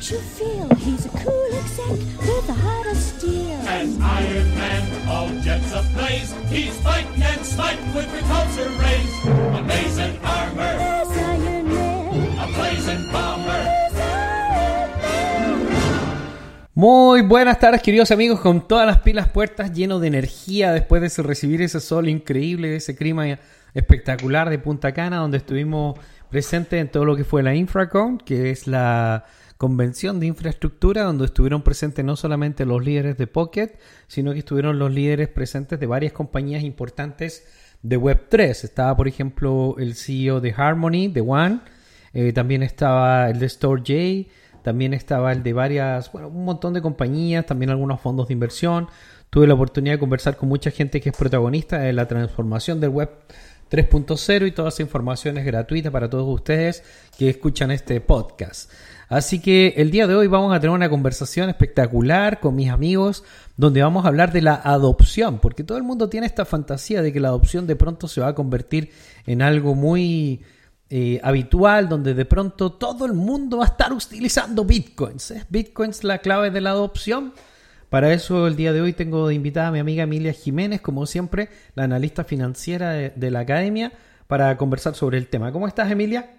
you feel he's a cool exec with a heart of steel. As Iron Man, all jets ablaze, he's fighting and smiting with repulsor rays. Amazing armor, There's Iron Man. a blazing bomber. There's Iron Man. Muy buenas tardes, queridos amigos, con todas las pilas puertas, lleno de energía después de recibir ese sol increíble, ese clima espectacular de Punta Cana, donde estuvimos presentes en todo lo que fue la Infracon, que es la convención de infraestructura, donde estuvieron presentes no solamente los líderes de Pocket, sino que estuvieron los líderes presentes de varias compañías importantes de Web3. Estaba, por ejemplo, el CEO de Harmony, de One, eh, también estaba el de StoreJ, también estaba el de varias, bueno, un montón de compañías, también algunos fondos de inversión. Tuve la oportunidad de conversar con mucha gente que es protagonista de la transformación del web 3.0 y toda esa información es gratuita para todos ustedes que escuchan este podcast. Así que el día de hoy vamos a tener una conversación espectacular con mis amigos donde vamos a hablar de la adopción, porque todo el mundo tiene esta fantasía de que la adopción de pronto se va a convertir en algo muy eh, habitual, donde de pronto todo el mundo va a estar utilizando bitcoins. ¿Es bitcoins la clave de la adopción? Para eso el día de hoy tengo de invitada a mi amiga Emilia Jiménez, como siempre, la analista financiera de, de la academia, para conversar sobre el tema. ¿Cómo estás, Emilia?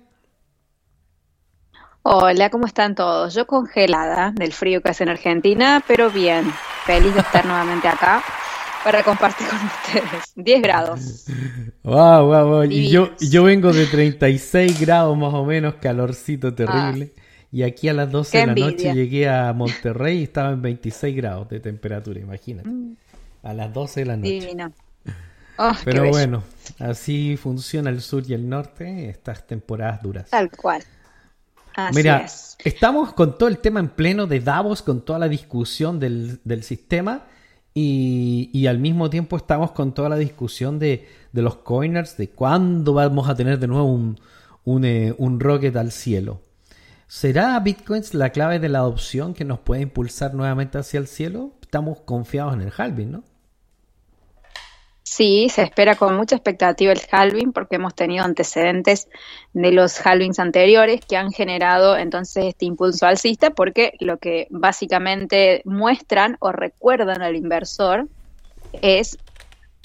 Hola, ¿cómo están todos? Yo congelada del frío que hace en Argentina, pero bien, feliz de estar nuevamente acá para compartir con ustedes. 10 grados. Wow, wow, wow. Y yo, yo vengo de 36 grados más o menos, calorcito terrible. Y aquí a las 12 Qué de la noche llegué a Monterrey y estaba en 26 grados de temperatura, imagínate. A las 12 de la noche. Divino. Oh, Pero bueno, así funciona el sur y el norte, estas temporadas duras. Tal cual. Así Mira, es. estamos con todo el tema en pleno de Davos, con toda la discusión del, del sistema y, y al mismo tiempo estamos con toda la discusión de, de los coiners, de cuándo vamos a tener de nuevo un, un, eh, un rocket al cielo. ¿Será Bitcoins la clave de la adopción que nos puede impulsar nuevamente hacia el cielo? Estamos confiados en el halving, ¿no? Sí, se espera con mucha expectativa el halving porque hemos tenido antecedentes de los halvings anteriores que han generado entonces este impulso alcista porque lo que básicamente muestran o recuerdan al inversor es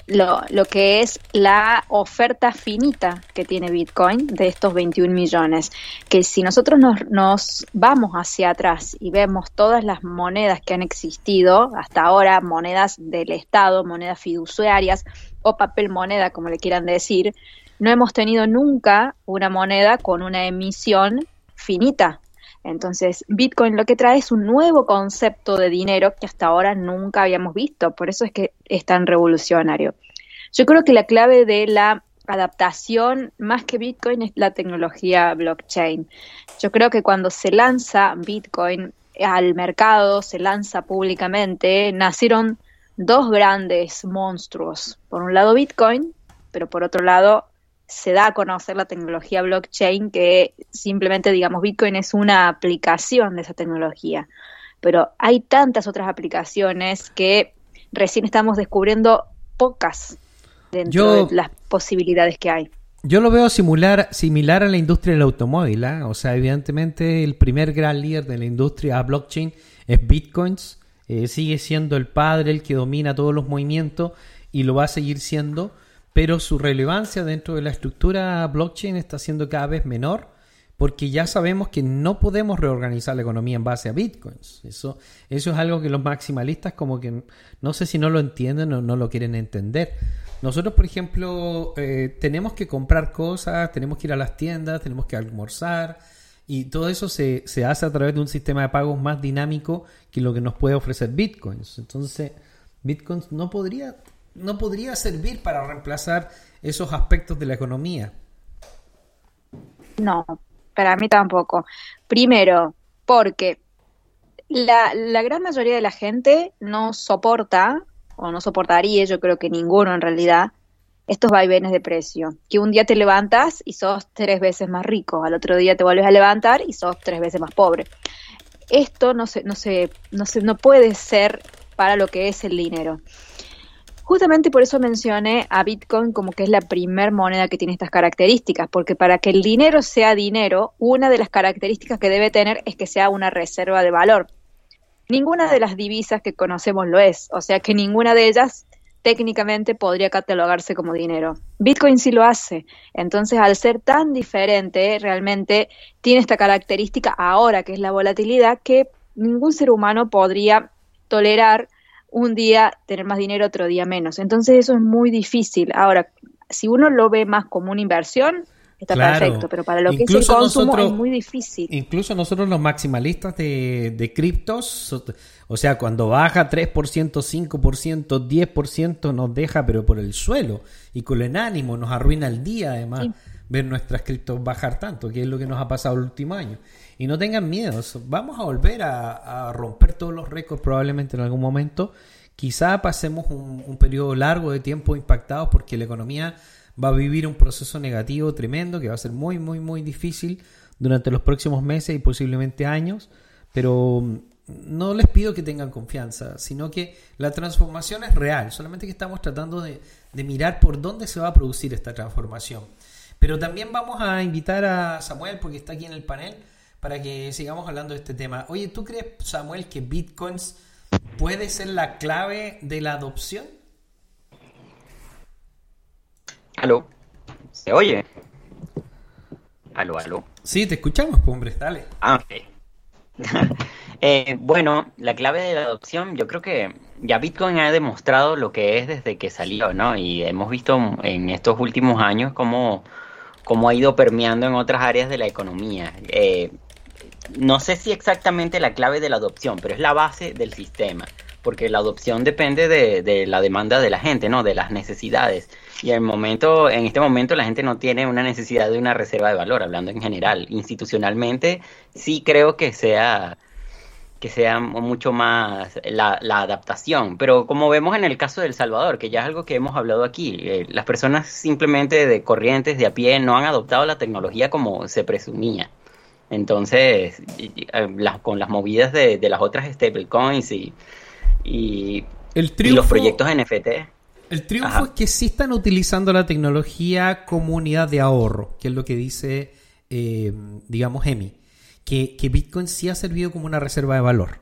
lo, lo que es la oferta finita que tiene Bitcoin de estos 21 millones. Que si nosotros nos, nos vamos hacia atrás y vemos todas las monedas que han existido hasta ahora, monedas del Estado, monedas fiduciarias o papel moneda, como le quieran decir, no hemos tenido nunca una moneda con una emisión finita. Entonces, Bitcoin lo que trae es un nuevo concepto de dinero que hasta ahora nunca habíamos visto, por eso es que es tan revolucionario. Yo creo que la clave de la adaptación más que Bitcoin es la tecnología blockchain. Yo creo que cuando se lanza Bitcoin al mercado, se lanza públicamente, nacieron dos grandes monstruos. Por un lado Bitcoin, pero por otro lado se da a conocer la tecnología blockchain, que simplemente, digamos, Bitcoin es una aplicación de esa tecnología. Pero hay tantas otras aplicaciones que recién estamos descubriendo pocas dentro Yo- de las posibilidades que hay. Yo lo veo similar, similar a la industria del automóvil. ¿ah? O sea, evidentemente el primer gran líder de la industria blockchain es Bitcoins. Eh, sigue siendo el padre el que domina todos los movimientos y lo va a seguir siendo. Pero su relevancia dentro de la estructura blockchain está siendo cada vez menor porque ya sabemos que no podemos reorganizar la economía en base a bitcoins. Eso, eso es algo que los maximalistas como que no sé si no lo entienden o no lo quieren entender. Nosotros, por ejemplo, eh, tenemos que comprar cosas, tenemos que ir a las tiendas, tenemos que almorzar y todo eso se, se hace a través de un sistema de pagos más dinámico que lo que nos puede ofrecer bitcoins. Entonces, bitcoins no podría, no podría servir para reemplazar esos aspectos de la economía. No, para mí tampoco. Primero, porque la, gran mayoría de la gente no soporta, o no soportaría, yo creo que ninguno en realidad, estos vaivenes de precio. Que un día te levantas y sos tres veces más rico, al otro día te vuelves a levantar y sos tres veces más pobre. Esto no se, no se, no se, no puede ser para lo que es el dinero. Justamente por eso mencioné a Bitcoin como que es la primer moneda que tiene estas características, porque para que el dinero sea dinero, una de las características que debe tener es que sea una reserva de valor. Ninguna de las divisas que conocemos lo es, o sea que ninguna de ellas técnicamente podría catalogarse como dinero. Bitcoin sí lo hace. Entonces, al ser tan diferente, realmente tiene esta característica ahora, que es la volatilidad, que ningún ser humano podría tolerar un día tener más dinero, otro día menos. Entonces eso es muy difícil. Ahora, si uno lo ve más como una inversión, está perfecto, pero para lo que es el consumo es muy difícil. Incluso nosotros los maximalistas de, de criptos, o sea, cuando baja 3%, 5%, 10% nos deja pero por el suelo y con el ánimo nos arruina el día además. ver nuestras criptos bajar tanto, que es lo que nos ha pasado el último año. Y no tengan miedo, vamos a volver a, romper todos los récords probablemente en algún momento. Quizá pasemos un, periodo largo de tiempo impactados porque la economía va a vivir un proceso negativo tremendo que va a ser muy, muy, muy difícil durante los próximos meses y posiblemente años. Pero mm, no les pido que tengan confianza, sino que la transformación es real, solamente que estamos tratando de, de mirar por dónde se va a producir esta transformación. Pero también vamos a invitar a Samuel, porque está aquí en el panel, para que sigamos hablando de este tema. Oye, ¿tú crees, Samuel, que bitcoins puede ser la clave de la adopción? Aló, ¿se oye? Aló, aló. Sí, te escuchamos, pues, hombre, dale. Ah, ok. Eh, bueno, la clave de la adopción, yo creo que ya Bitcoin ha demostrado lo que es desde que salió, ¿no? Y hemos visto en estos últimos años cómo, cómo ha ido permeando en otras áreas de la economía. Eh, no sé si exactamente la clave de la adopción, pero es la base del sistema, porque la adopción depende de, la demanda de la gente, ¿no? De las necesidades. Y en, momento, en este momento la gente no tiene una necesidad de una reserva de valor, hablando en general. Institucionalmente sí creo que sea que sea mucho más la, adaptación. Pero como vemos en el caso de El Salvador, que ya es algo que hemos hablado aquí, eh, las personas simplemente de corrientes, de a pie, no han adoptado la tecnología como se presumía. Entonces, con las movidas de, las otras stablecoins y, y, los proyectos NFT. El triunfo es que sí están utilizando la tecnología como unidad de ahorro, que es lo que dice, eh, digamos, EMI, que, que Bitcoin sí ha servido como una reserva de valor.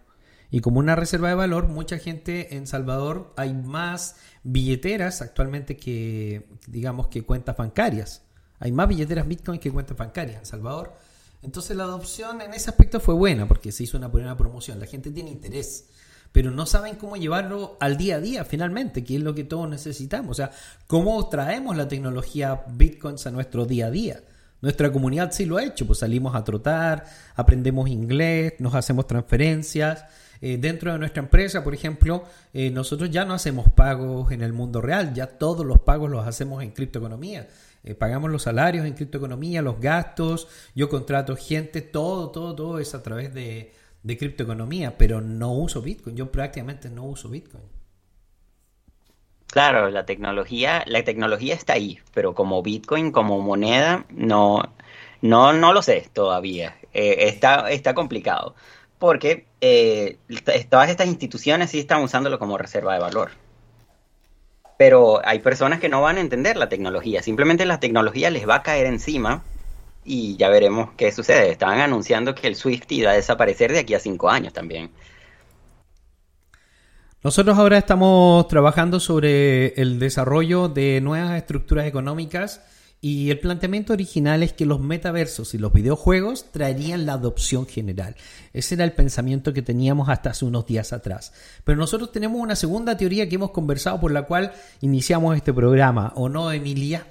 Y como una reserva de valor, mucha gente en Salvador hay más billeteras actualmente que, digamos, que cuentas bancarias. Hay más billeteras Bitcoin que cuentas bancarias en Salvador. Entonces la adopción en ese aspecto fue buena porque se hizo una buena promoción. La gente tiene interés, pero no saben cómo llevarlo al día a día finalmente, que es lo que todos necesitamos. O sea, cómo traemos la tecnología Bitcoins a nuestro día a día. Nuestra comunidad sí lo ha hecho, pues salimos a trotar, aprendemos inglés, nos hacemos transferencias. Eh, dentro de nuestra empresa, por ejemplo, eh, nosotros ya no hacemos pagos en el mundo real, ya todos los pagos los hacemos en criptoeconomía. Eh, pagamos los salarios en criptoeconomía, los gastos, yo contrato gente, todo, todo, todo es a través de, de criptoeconomía, pero no uso Bitcoin, yo prácticamente no uso Bitcoin. Claro, la tecnología, la tecnología está ahí, pero como Bitcoin, como moneda, no, no, no lo sé todavía. Eh, está, está complicado. Porque eh, todas estas instituciones sí están usándolo como reserva de valor pero hay personas que no van a entender la tecnología, simplemente la tecnología les va a caer encima y ya veremos qué sucede. Estaban anunciando que el Swift iba a desaparecer de aquí a cinco años también. Nosotros ahora estamos trabajando sobre el desarrollo de nuevas estructuras económicas y el planteamiento original es que los metaversos y los videojuegos traerían la adopción general. Ese era el pensamiento que teníamos hasta hace unos días atrás. Pero nosotros tenemos una segunda teoría que hemos conversado por la cual iniciamos este programa, ¿o no, Emilia?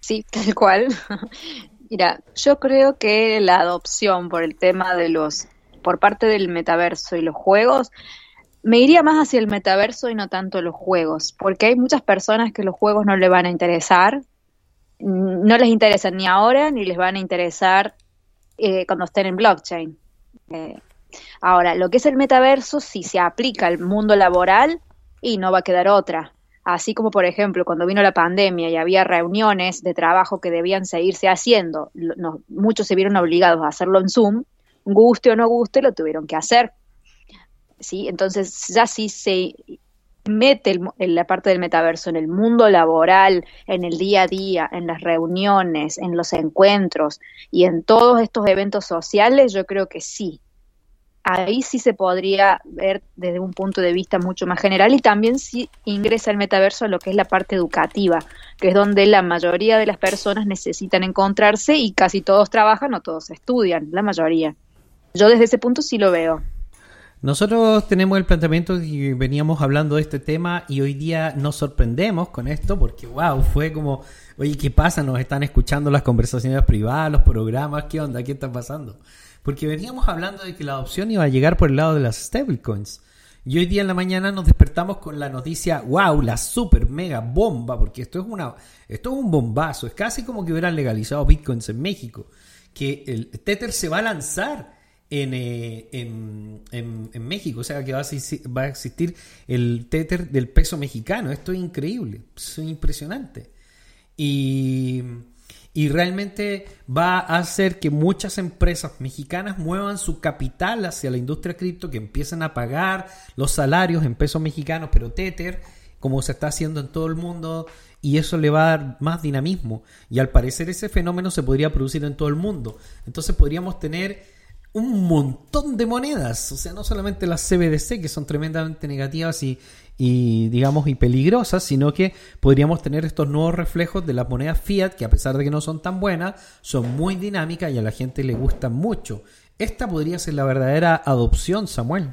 Sí, tal cual. Mira, yo creo que la adopción por el tema de los, por parte del metaverso y los juegos, me iría más hacia el metaverso y no tanto los juegos, porque hay muchas personas que los juegos no les van a interesar, no les interesan ni ahora ni les van a interesar eh, cuando estén en blockchain. Eh, ahora, lo que es el metaverso, si se aplica al mundo laboral, y no va a quedar otra. Así como, por ejemplo, cuando vino la pandemia y había reuniones de trabajo que debían seguirse haciendo, muchos se vieron obligados a hacerlo en Zoom, guste o no guste, lo tuvieron que hacer ¿sí? Entonces ya sí se mete en la parte del metaverso en el mundo laboral, en el día a día, en las reuniones, en los encuentros y en todos estos eventos sociales, yo creo que sí. Ahí sí se podría ver desde un punto de vista mucho más general y también sí ingresa el metaverso a lo que es la parte educativa, que es donde la mayoría de las personas necesitan encontrarse y casi todos trabajan o todos estudian, la mayoría. Yo desde ese punto sí lo veo. Nosotros tenemos el planteamiento y veníamos hablando de este tema y hoy día nos sorprendemos con esto porque, wow, fue como, oye, ¿qué pasa? Nos están escuchando las conversaciones privadas, los programas, ¿qué onda? ¿Qué está pasando? Porque veníamos hablando de que la adopción iba a llegar por el lado de las stablecoins. Y hoy día en la mañana nos despertamos con la noticia, wow, la super mega bomba, porque esto es una, esto es un bombazo, es casi como que hubieran legalizado bitcoins en México, que el Tether se va a lanzar en, eh, en, en- en México, o sea que va a, existir, va a existir el Tether del peso mexicano, esto es increíble, es impresionante. Y, y realmente va a hacer que muchas empresas mexicanas muevan su capital hacia la industria cripto, que empiecen a pagar los salarios en pesos mexicanos, pero Tether, como se está haciendo en todo el mundo, y eso le va a dar más dinamismo. Y al parecer ese fenómeno se podría producir en todo el mundo. Entonces podríamos tener un montón de monedas, o sea, no solamente las CBDC, que son tremendamente negativas y, digamos, y peligrosas, sino que podríamos tener estos nuevos reflejos de las monedas fiat, que a pesar de que no son tan buenas, son muy dinámicas y a la gente le gustan mucho. Esta podría ser la verdadera adopción, Samuel.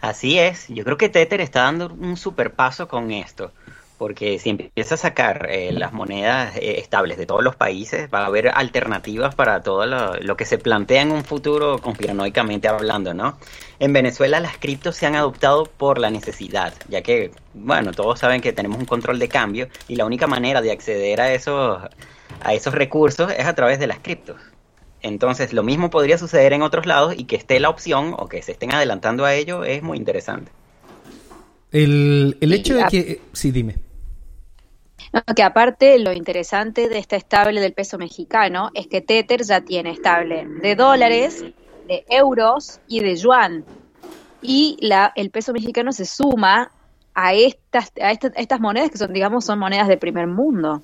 Así es, yo creo que Tether está dando un super paso con esto, porque si empieza a sacar eh, las monedas eh, estables de todos los países, va a haber alternativas para todo lo, lo que se plantea en un futuro conspiranoicamente hablando, ¿no? En Venezuela las criptos se han adoptado por la necesidad, ya que, bueno, todos saben que tenemos un control de cambio y la única manera de acceder a esos, a esos recursos es a través de las criptos. Entonces, lo mismo podría suceder en otros lados y que esté la opción o que se estén adelantando a ello es muy interesante. El, el hecho de a- que... Sí, dime. No, que aparte lo interesante de esta estable del peso mexicano es que Tether ya tiene estable de dólares, de euros y de yuan. Y la, el peso mexicano se suma a estas, a estas, a estas monedas que son, digamos, son monedas de primer mundo.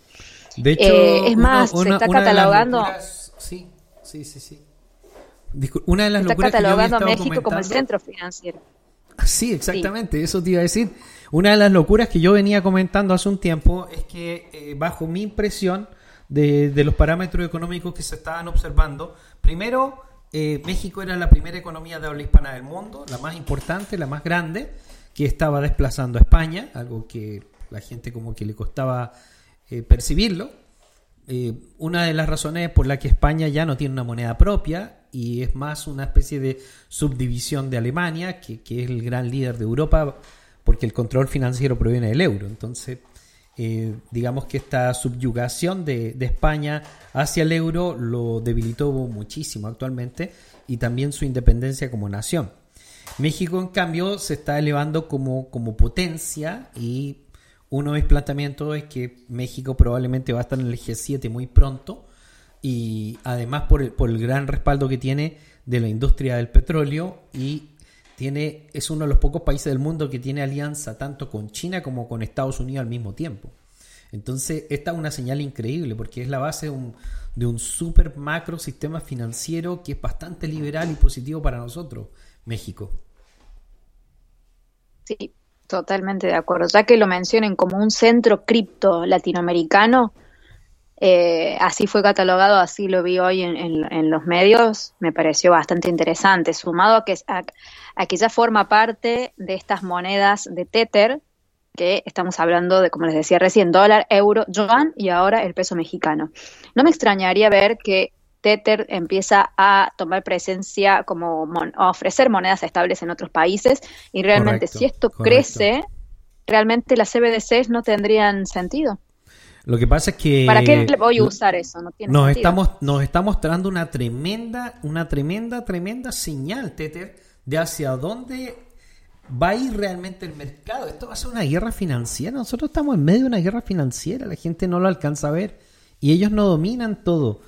De hecho, Eh, es más, se está catalogando- locuras- Sí, sí, sí, sí. Discul- una de las Se está locuras que yo había catalogando a México como el centro financiero. Sí, exactamente, eso te iba a decir. Una de las locuras que yo venía comentando hace un tiempo es que, eh, bajo mi impresión de, de los parámetros económicos que se estaban observando, primero, eh, México era la primera economía de habla hispana del mundo, la más importante, la más grande, que estaba desplazando a España, algo que la gente como que le costaba eh, percibirlo. Eh, una de las razones por la que España ya no tiene una moneda propia y es más una especie de subdivisión de Alemania, que, que es el gran líder de Europa, porque el control financiero proviene del euro. Entonces, eh, digamos que esta subyugación de, de España hacia el euro lo debilitó muchísimo actualmente y también su independencia como nación. México, en cambio, se está elevando como, como potencia y uno de mis planteamientos es que México probablemente va a estar en el G7 muy pronto y además por el, por el gran respaldo que tiene de la industria del petróleo y tiene es uno de los pocos países del mundo que tiene alianza tanto con China como con Estados Unidos al mismo tiempo. Entonces, esta es una señal increíble porque es la base de un, de un super macro sistema financiero que es bastante liberal y positivo para nosotros, México. Sí, totalmente de acuerdo. Ya que lo mencionen como un centro cripto latinoamericano, eh, así fue catalogado, así lo vi hoy en, en- en los medios, me pareció bastante interesante, sumado a que, a, a que ya forma parte de estas monedas de Tether, que estamos hablando de, como les decía recién, dólar, euro, yuan y ahora el peso mexicano. No me extrañaría ver que Tether empieza a tomar presencia como mon- a ofrecer monedas estables en otros países y realmente Correcto, si esto correcto. crece, realmente las CBDCs no tendrían sentido. Lo que pasa es que ¿Para qué voy a usar eso? No tiene nos sentido. estamos nos está mostrando una tremenda una tremenda tremenda señal Tether de hacia dónde va a ir realmente el mercado. Esto va a ser una guerra financiera. Nosotros estamos en medio de una guerra financiera. La gente no lo alcanza a ver. Y ellos no dominan todo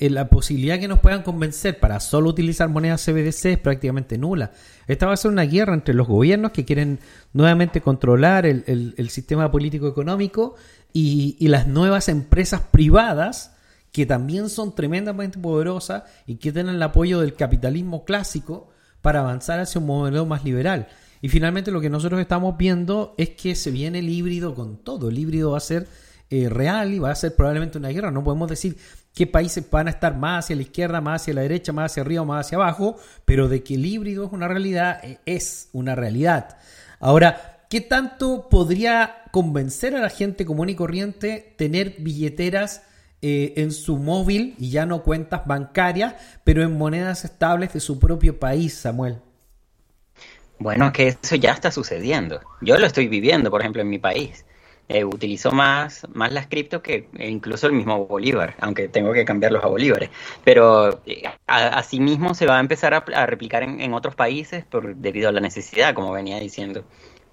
eh, la posibilidad que nos puedan convencer para solo utilizar monedas CBDC es prácticamente nula. Esta va a ser una guerra entre los gobiernos que quieren nuevamente controlar el, el- el sistema político-económico y, y las nuevas empresas privadas que también son tremendamente poderosas y que tienen el apoyo del capitalismo clásico para avanzar hacia un modelo más liberal. Y finalmente lo que nosotros estamos viendo es que se viene el híbrido con todo. El híbrido va a ser eh, real y va a ser probablemente una guerra. No podemos decir qué países van a estar más hacia la izquierda, más hacia la derecha, más hacia arriba, más hacia abajo, pero de que el híbrido es una realidad, eh, es una realidad. Ahora, ¿qué tanto podría convencer a la gente común y corriente tener billeteras eh, en su móvil y ya no cuentas bancarias, pero en monedas estables de su propio país, Samuel? Bueno, que eso ya está sucediendo. Yo lo estoy viviendo, por ejemplo, en mi país. Eh, utilizo más, más las cripto que incluso el mismo Bolívar, aunque tengo que cambiarlos a Bolívares. Pero eh, asimismo se va a empezar a, a replicar en, en otros países por, debido a la necesidad, como venía diciendo.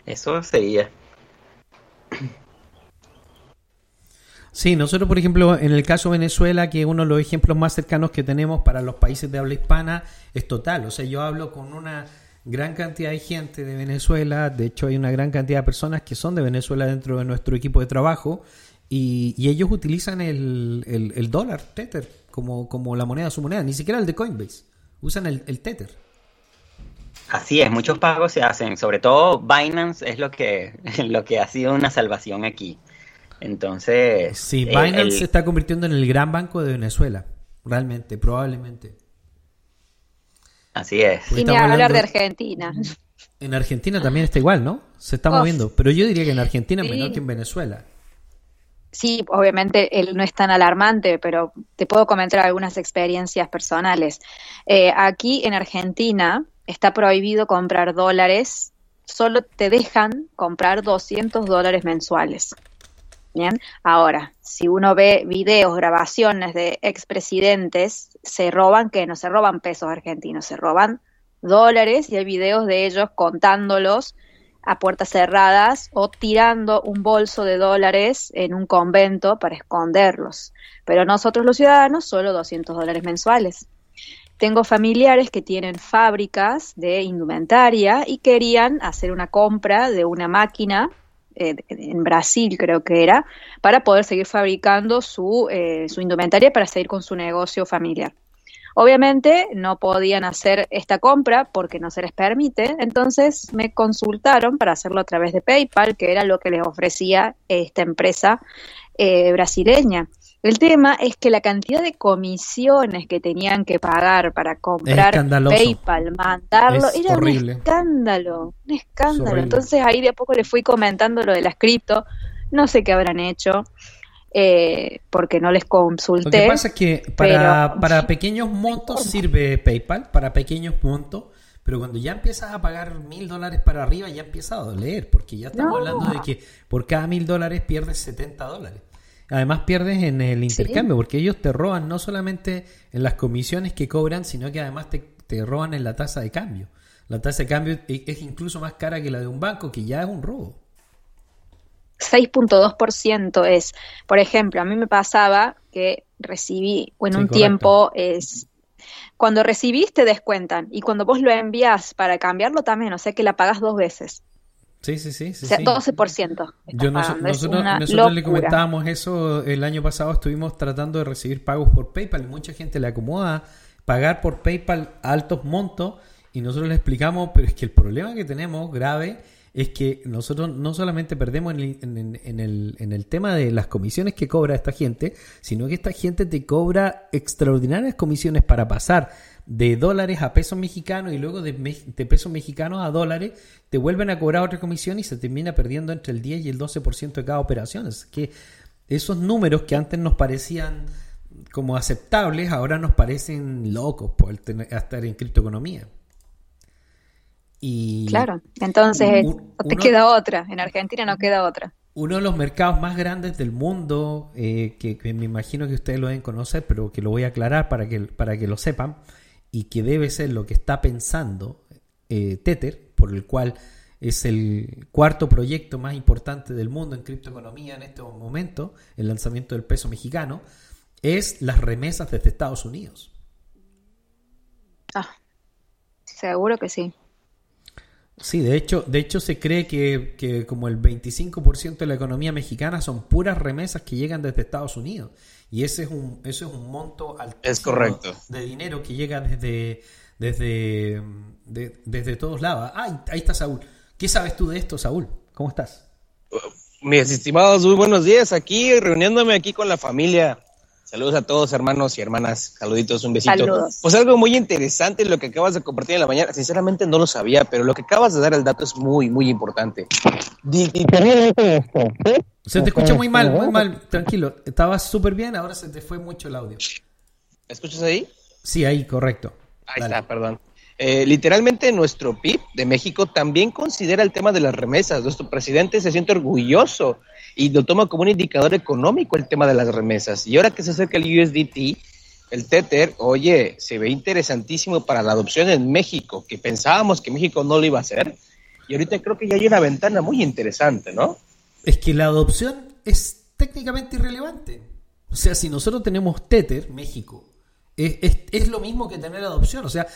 Eso sería. Sí, nosotros, por ejemplo, en el caso de Venezuela, que uno de los ejemplos más cercanos que tenemos para los países de habla hispana, es total. O sea, yo hablo con una gran cantidad de gente de Venezuela, de hecho hay una gran cantidad de personas que son de Venezuela dentro de nuestro equipo de trabajo, y, y ellos utilizan el, el- el dólar, Tether, como, como la moneda, su moneda, ni siquiera el de Coinbase, usan el, el Tether. Así es, muchos pagos se hacen, sobre todo Binance es lo que, lo que ha sido una salvación aquí. Entonces, Sí, eh, Binance el- se está convirtiendo en el gran banco de Venezuela, realmente, probablemente. Así es. Porque Y ni estamos hablar de Argentina. En Argentina también está igual, ¿no? Se está Uf. moviendo. Pero yo diría que en Argentina es Sí. menor que en Venezuela. Sí, obviamente él no es tan alarmante, pero te puedo comentar algunas experiencias personales. Eh, aquí en Argentina está prohibido comprar dólares, solo te dejan comprar 200 dólares mensuales. Bien, ahora, si uno ve videos, grabaciones de expresidentes, se roban, que no se roban pesos argentinos, se roban dólares y hay videos de ellos contándolos a puertas cerradas o tirando un bolso de dólares en un convento para esconderlos. Pero nosotros los ciudadanos solo 200 dólares mensuales. Tengo familiares que tienen fábricas de indumentaria y querían hacer una compra de una máquina eh, en Brasil creo que era, para poder seguir fabricando su, eh, su indumentaria para seguir con su negocio familiar. Obviamente no podían hacer esta compra porque no se les permite, entonces me consultaron para hacerlo a través de PayPal, que era lo que les ofrecía esta empresa eh, brasileña. El tema es que la cantidad de comisiones que tenían que pagar para comprar. PayPal, mandarlo, Es era horrible. un escándalo, un escándalo. Entonces ahí de a poco le fui comentando lo de las cripto, no sé qué habrán hecho, eh, porque no les Lo consulté. que pasa es que para, pero- para pequeños montos sirve PayPal, para pequeños montos, pero cuando ya empiezas a pagar mil dólares para arriba ya empieza a doler, porque ya estamos No. hablando de que por cada mil dólares pierdes 70 dólares. Además pierdes en el intercambio, porque ellos te roban no solamente en las comisiones que cobran, sino que además te, te roban en la tasa de cambio. La tasa de cambio es es incluso más cara que la de un banco, que ya es un robo. 6.2% es, por ejemplo, a mí me pasaba que recibí, o en Sí, un correcto. tiempo es, cuando recibís te descuentan y cuando vos lo envías para cambiarlo también, o sea que la pagas dos veces, Sí, sí, sí. sí, o sea, sí. 12%. estás Yo pagando, es nosotros, nosotros le comentábamos eso el año pasado, estuvimos tratando de recibir pagos por PayPal y mucha gente le acomoda pagar por PayPal altos montos y nosotros le explicamos, pero es que el problema que tenemos grave es que nosotros no solamente perdemos en el, en- el, en el tema de las comisiones que cobra esta gente, sino que esta gente te cobra extraordinarias comisiones para pasar de dólares a pesos mexicanos y luego de, de pesos mexicanos a dólares, te vuelven a cobrar otra comisión y se termina perdiendo entre el 10 y el 12% de cada operación. Es que esos números que antes nos parecían como aceptables, ahora nos parecen locos por estar en criptoeconomía. Y Claro, entonces Un- no te uno- queda otra, en Argentina no queda otra. uno de los mercados más grandes del mundo, eh, que, que me imagino que ustedes lo deben conocer, pero que lo voy a aclarar para que, para que lo sepan, y que debe ser lo que está pensando eh, Tether, por el cual es el cuarto proyecto más importante del mundo en criptoeconomía en este momento, el lanzamiento del peso mexicano, es las remesas desde Estados Unidos. Ah, seguro que sí. Sí, de hecho, de hecho se cree que, que como el 25% de la economía mexicana son puras remesas que llegan desde Estados Unidos. Y ese es un, eso es un monto altísimo Es correcto. de dinero que llega desde, desde, de- desde todos lados. Ah, ahí está Saúl. ¿Qué sabes tú de esto, Saúl? ¿Cómo estás? Mis estimados, muy buenos días. Aquí reuniéndome aquí con la familia. Saludos a todos, hermanos y hermanas. Saluditos, un besito. Saludos. Pues algo muy interesante lo que acabas de compartir en la mañana. Sinceramente no lo sabía, pero lo que acabas de dar el dato es muy, muy importante. Di- di- Se te escucha muy mal, muy mal. Tranquilo. Estabas súper bien, ahora se te fue mucho el audio. ¿Escuchas ahí? Sí, ahí, correcto. Ahí Dale. está, perdón. Eh, literalmente nuestro PIB de México también considera el tema de las remesas. Nuestro presidente se siente orgulloso y lo toma como un indicador económico el tema de las remesas. Y ahora que se acerca el USDT, el Tether, oye, se ve interesantísimo para la adopción en México, que pensábamos que México no lo iba a hacer. Y ahorita creo que ya hay una ventana muy interesante, ¿no? Es que la adopción es técnicamente irrelevante. O sea, si nosotros tenemos Tether, México, es, es- es lo mismo que tener adopción. O sea,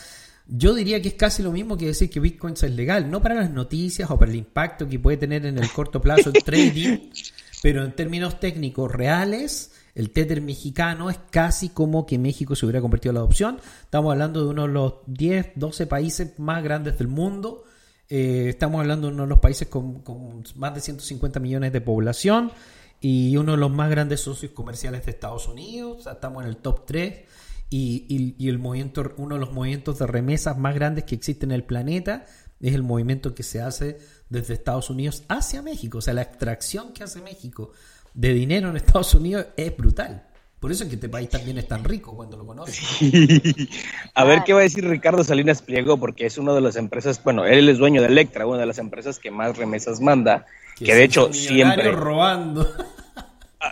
yo diría que es casi lo mismo que decir que Bitcoin es legal. No para las noticias o para el impacto que puede tener en el corto plazo el trading, pero en términos técnicos reales, el Tether mexicano es casi como que México se hubiera convertido en la adopción. Estamos hablando de uno de los 10, 12 países más grandes del mundo. Eh, estamos hablando de uno de los países con, con más de 150 millones de población y uno de los más grandes socios comerciales de Estados Unidos. O sea, estamos en el top 3 y, y- y el movimiento, uno de los movimientos de remesas más grandes que existen en el planeta es el movimiento que se hace desde Estados Unidos hacia México. O sea, la extracción que hace México de dinero en Estados Unidos es brutal. Por eso es que este país también es tan rico cuando lo conoces. A ver qué va a decir Ricardo Salinas Pliego, porque es uno de las empresas, bueno, él es dueño de Electra, una de las empresas que más remesas manda, que, de se hecho siempre... robando.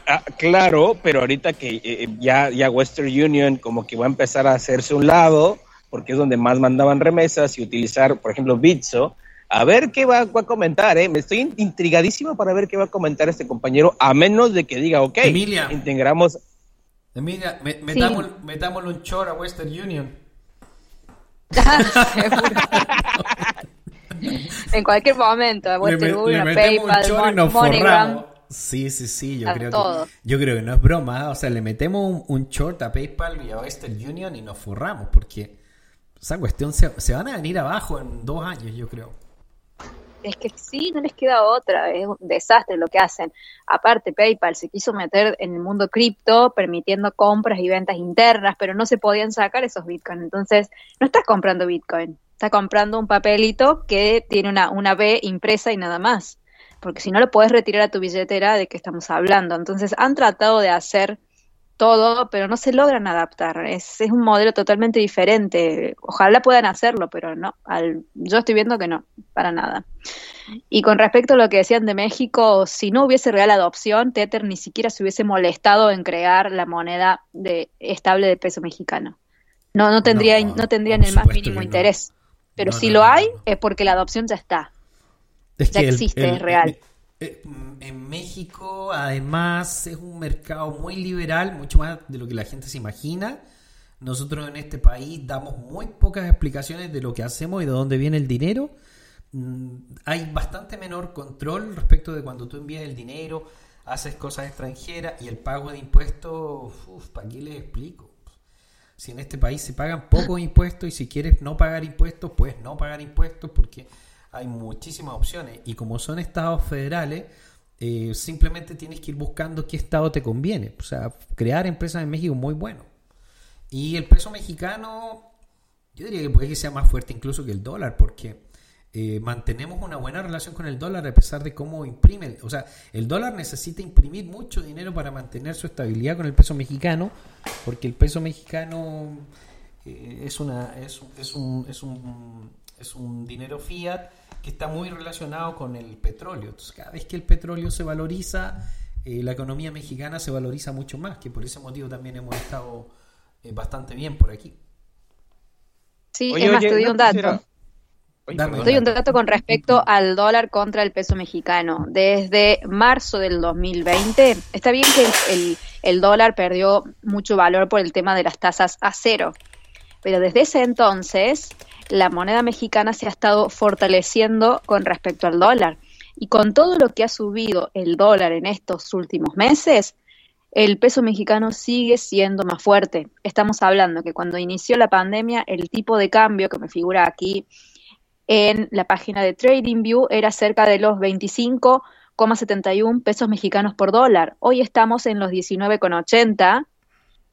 Ah, ah, claro, pero ahorita que eh, eh, ya, ya Western Union como que va a empezar a hacerse un lado, porque es donde más mandaban remesas y utilizar, por ejemplo, Bitso, a ver qué va, va a comentar, ¿eh? Me estoy in- intrigadísimo para ver qué va a comentar este compañero, a menos de que diga, ok, Emilia. integramos... Mira, me- metámosle un chor a Western Union. En cualquier momento, Le, Western le Union, un PayPal, Mon- forramos. Sí, sí, sí, yo A creo todo. que yo creo que no es broma, ¿eh? o sea, le metemos un, un short a PayPal y a Western Union y nos forramos porque esa cuestión se, se van a venir abajo en dos años, yo creo. Es que sí, no les queda otra, es un desastre lo que hacen. Aparte, PayPal se quiso meter en el mundo cripto, permitiendo compras y ventas internas, pero no se podían sacar esos bitcoins. Entonces, no estás comprando bitcoin, estás comprando un papelito que tiene una, una B impresa y nada más. Porque si no lo puedes retirar a tu billetera, ¿de qué estamos hablando? Entonces, han tratado de hacer todo, pero no se logran adaptar. Es, es un modelo totalmente diferente. Ojalá puedan hacerlo, pero no. Al, yo estoy viendo que no, para nada. Y con respecto a lo que decían de México, si no hubiese real adopción, Tether ni siquiera se hubiese molestado en crear la moneda de, estable de peso mexicano. No, no tendría, No, no, tendrían el más mínimo interés. Pero si lo hay, es porque la adopción ya está. Es Ya que existe, el- es real. eh, eh, en México, además, es un mercado muy liberal, mucho más de lo que la gente se imagina. Nosotros en este país damos muy pocas explicaciones de lo que hacemos y de dónde viene el dinero. Mm, Hay bastante menor control respecto de cuando tú envías el dinero, haces cosas extranjeras y el pago de impuestos, uf, ¿para qué les explico? Si en este país se pagan pocos impuestos y si quieres no pagar impuestos, puedes no pagar impuestos porque hay muchísimas opciones. Y como son estados federales, eh, simplemente tienes que ir buscando qué estado te conviene. O sea, crear empresas en México es muy bueno. Y el peso mexicano, yo diría que puede que sea más fuerte incluso que el dólar, porque eh, mantenemos una buena relación con el dólar a pesar de cómo imprime. O sea, el dólar necesita imprimir mucho dinero para mantener su estabilidad con el peso mexicano, porque el peso mexicano eh, es, una, es, es, un, es, un, es un dinero fiat que está muy relacionado con el petróleo. Entonces, cada vez que el petróleo se valoriza, eh, la economía mexicana se valoriza mucho más, que por ese motivo también hemos estado eh, bastante bien por aquí. Sí, Oye, es más, oye, te doy no un dato. quisiera- Oye, Dame. Doy un dato con respecto al dólar contra el peso mexicano. Desde marzo del 2020, está bien que el, el- el dólar perdió mucho valor por el tema de las tasas a cero. Pero desde ese entonces, la moneda mexicana se ha estado fortaleciendo con respecto al dólar. Y con todo lo que ha subido el dólar en estos últimos meses, el peso mexicano sigue siendo más fuerte. Estamos hablando que cuando inició la pandemia, el tipo de cambio que me figura aquí en la página de TradingView era cerca de los 25,71 pesos mexicanos por dólar. Hoy estamos en los 19,80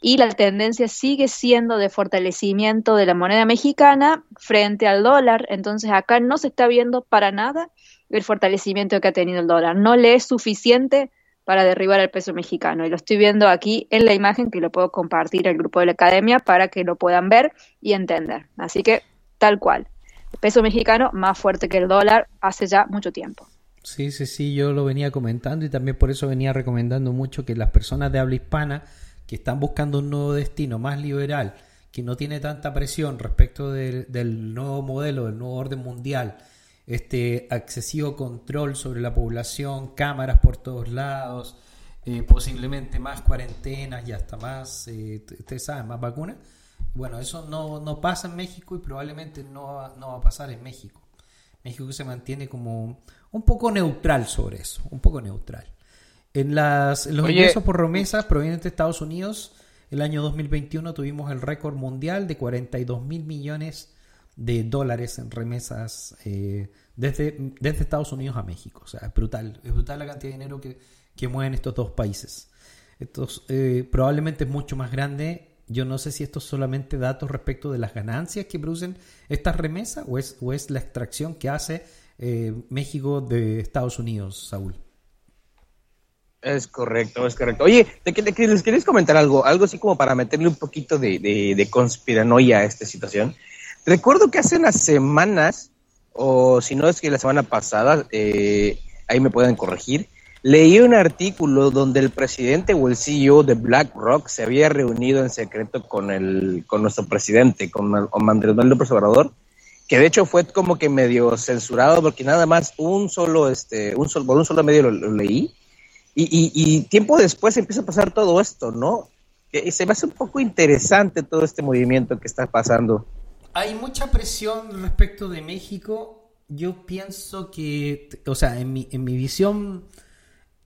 y la tendencia sigue siendo de fortalecimiento de la moneda mexicana frente al dólar. Entonces acá no se está viendo para nada el fortalecimiento que ha tenido el dólar. No le es suficiente para derribar el peso mexicano. Y lo estoy viendo aquí en la imagen que lo puedo compartir al grupo de la academia para que lo puedan ver y entender. Así que tal cual. El peso mexicano más fuerte que el dólar hace ya mucho tiempo. Sí, sí, sí, yo lo venía comentando y también por eso venía recomendando mucho que las personas de habla hispana que están buscando un nuevo destino más liberal, que no tiene tanta presión respecto del, nuevo modelo, del nuevo orden mundial, este excesivo control sobre la población, cámaras por todos lados, eh, posiblemente más cuarentenas y hasta más, eh, ustedes saben, más vacunas. Bueno, eso no, no pasa en México y probablemente no no va a pasar en México. México se mantiene como un poco neutral sobre eso, un poco neutral. En, las, en los Oye. ingresos por remesas provenientes de Estados Unidos, el año 2021 tuvimos el récord mundial de 42 mil millones de dólares en remesas eh, desde, desde Estados Unidos a México. O sea, es brutal, es brutal la cantidad de dinero que, que mueven estos dos países. Estos, eh, probablemente es mucho más grande. Yo no sé si esto es solamente datos respecto de las ganancias que producen estas remesas o es, o es la extracción que hace eh, México de Estados Unidos, Saúl. Es correcto, es correcto. Oye, ¿de qué- de qué les queréis comentar algo? Algo así como para meterle un poquito de, de, de conspiranoia a esta situación. Recuerdo que hace unas semanas, o si no es que la semana pasada, eh, ahí me pueden corregir, leí un artículo donde el presidente o el CEO de BlackRock se había reunido en secreto con, el, con nuestro presidente, con, Andrés Manuel López Obrador, que de hecho fue como que medio censurado porque nada más un solo, este, un solo, por un solo medio lo leí. Y, y- tiempo después empieza a pasar todo esto, ¿no? Que se me hace un poco interesante todo este movimiento que está pasando. Hay mucha presión respecto de México. Yo pienso que, o sea, en mi, en mi visión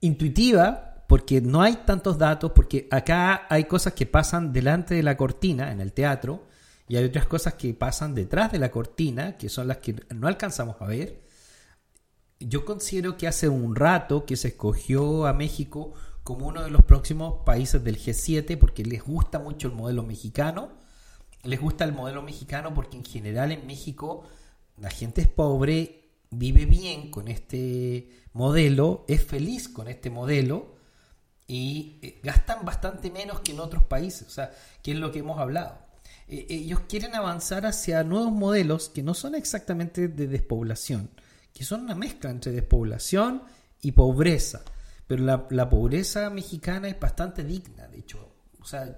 intuitiva, porque no hay tantos datos, porque acá hay cosas que pasan delante de la cortina en el teatro y hay otras cosas que pasan detrás de la cortina, que son las que no alcanzamos a ver. Yo considero que hace un rato que se escogió a México como uno de los próximos países del G7 porque les gusta mucho el modelo mexicano. Les gusta el modelo mexicano porque en general en México la gente es pobre, vive bien con este modelo, es feliz con este modelo y eh, gastan bastante menos que en otros países, o sea, que es lo que hemos hablado. Eh, ellos quieren avanzar hacia nuevos modelos que no son exactamente de despoblación, que son una mezcla entre despoblación y pobreza. Pero la, la pobreza mexicana es bastante digna, de hecho. O sea,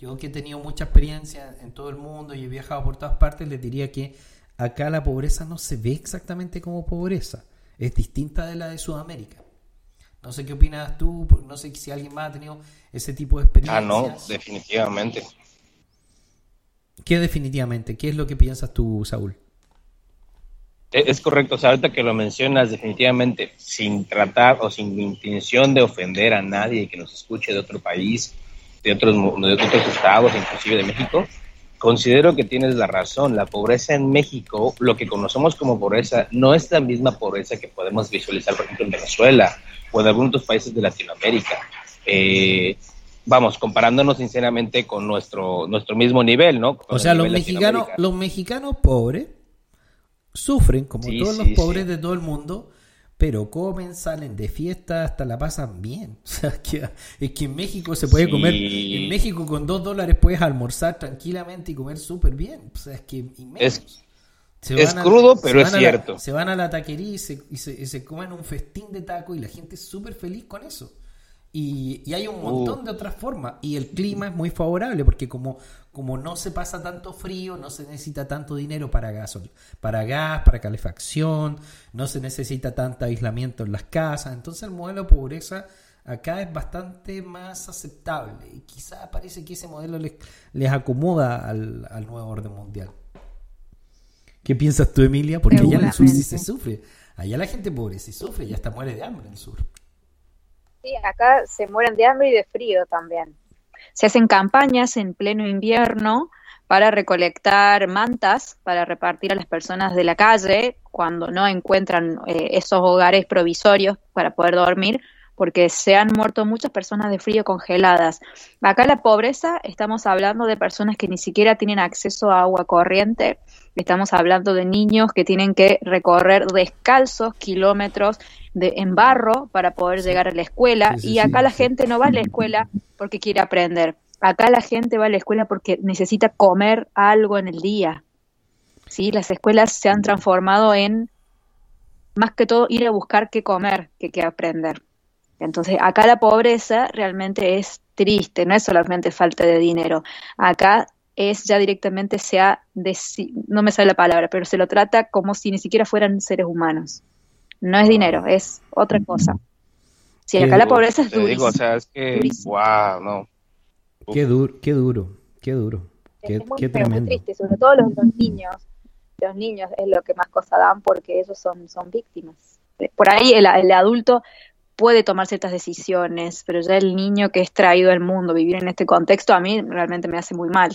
yo, que he tenido mucha experiencia en todo el mundo y he viajado por todas partes, les diría que acá la pobreza no se ve exactamente como pobreza. Es distinta de la de Sudamérica. No sé qué opinas tú, no sé si alguien más ha tenido ese tipo de experiencias. Ah, no, definitivamente. ¿Qué definitivamente? ¿Qué es lo que piensas tú, Saúl? E- Es correcto, o sea, ahorita que lo mencionas, definitivamente, sin tratar o sin intención de ofender a nadie que nos escuche de otro país, de otros, mu- de otros estados, inclusive de México, considero que tienes la razón. La pobreza en México, lo que conocemos como pobreza, no es la misma pobreza que podemos visualizar, por ejemplo, en Venezuela o en algunos otros países de Latinoamérica. Eh, vamos, comparándonos sinceramente con nuestro, nuestro mismo nivel, ¿no? Con O sea, los mexicanos, los mexicanos pobres sufren como Sí, todos sí, los pobres de todo el mundo, pero comen, salen de fiesta, hasta la pasan bien. O sea, es que, es que en México se puede Sí. comer, en México con dos dólares puedes almorzar tranquilamente y comer súper bien. O sea, es que. Es- Se es crudo, pero es van a la- cierto. se van a la taquería y se, y se, y se comen un festín de taco y la gente es súper feliz con eso. Y, y hay un montón Uh. de otras formas. Y el clima es muy favorable porque como, como no se pasa tanto frío, no se necesita tanto dinero para gas, para gas, para calefacción, no se necesita tanto aislamiento en las casas. Entonces el modelo de pobreza acá es bastante más aceptable y quizá parece que ese modelo les, les acomoda al, al nuevo orden mundial. ¿Qué piensas tú, Emilia? Porque allá en el sur sí se sufre. Allá la gente pobre sí sufre y hasta muere de hambre en el sur. Sí, acá se mueren de hambre y de frío también. Se hacen campañas en pleno invierno para recolectar mantas para repartir a las personas de la calle cuando no encuentran eh, esos hogares provisorios para poder dormir, porque se han muerto muchas personas de frío congeladas. Acá la pobreza, estamos hablando de personas que ni siquiera tienen acceso a agua corriente, estamos hablando de niños que tienen que recorrer descalzos kilómetros de, en barro para poder llegar a la escuela Sí, sí, y acá sí, la gente no va a la escuela porque quiere aprender. Acá la gente va a la escuela porque necesita comer algo en el día. ¿Sí? Las escuelas se han transformado en más que todo ir a buscar qué comer que qué aprender. Entonces, acá la pobreza realmente es triste, no es solamente falta de dinero. Acá es ya directamente se ha, no me sale la palabra, pero se lo trata como si ni siquiera fueran seres humanos. No es dinero, es otra cosa. Sí, Qué acá la pobreza es Te digo, o sea, es que, Durísimo. wow, no. Qué duro, qué duro, qué duro, qué, es muy qué feo, muy tremendo. triste, sobre todo los, los niños. Los niños es lo que más cosa dan porque ellos son, son víctimas. Por ahí el, el adulto puede tomar ciertas decisiones, pero ya el niño que es traído al mundo, vivir en este contexto, a mí realmente me hace muy mal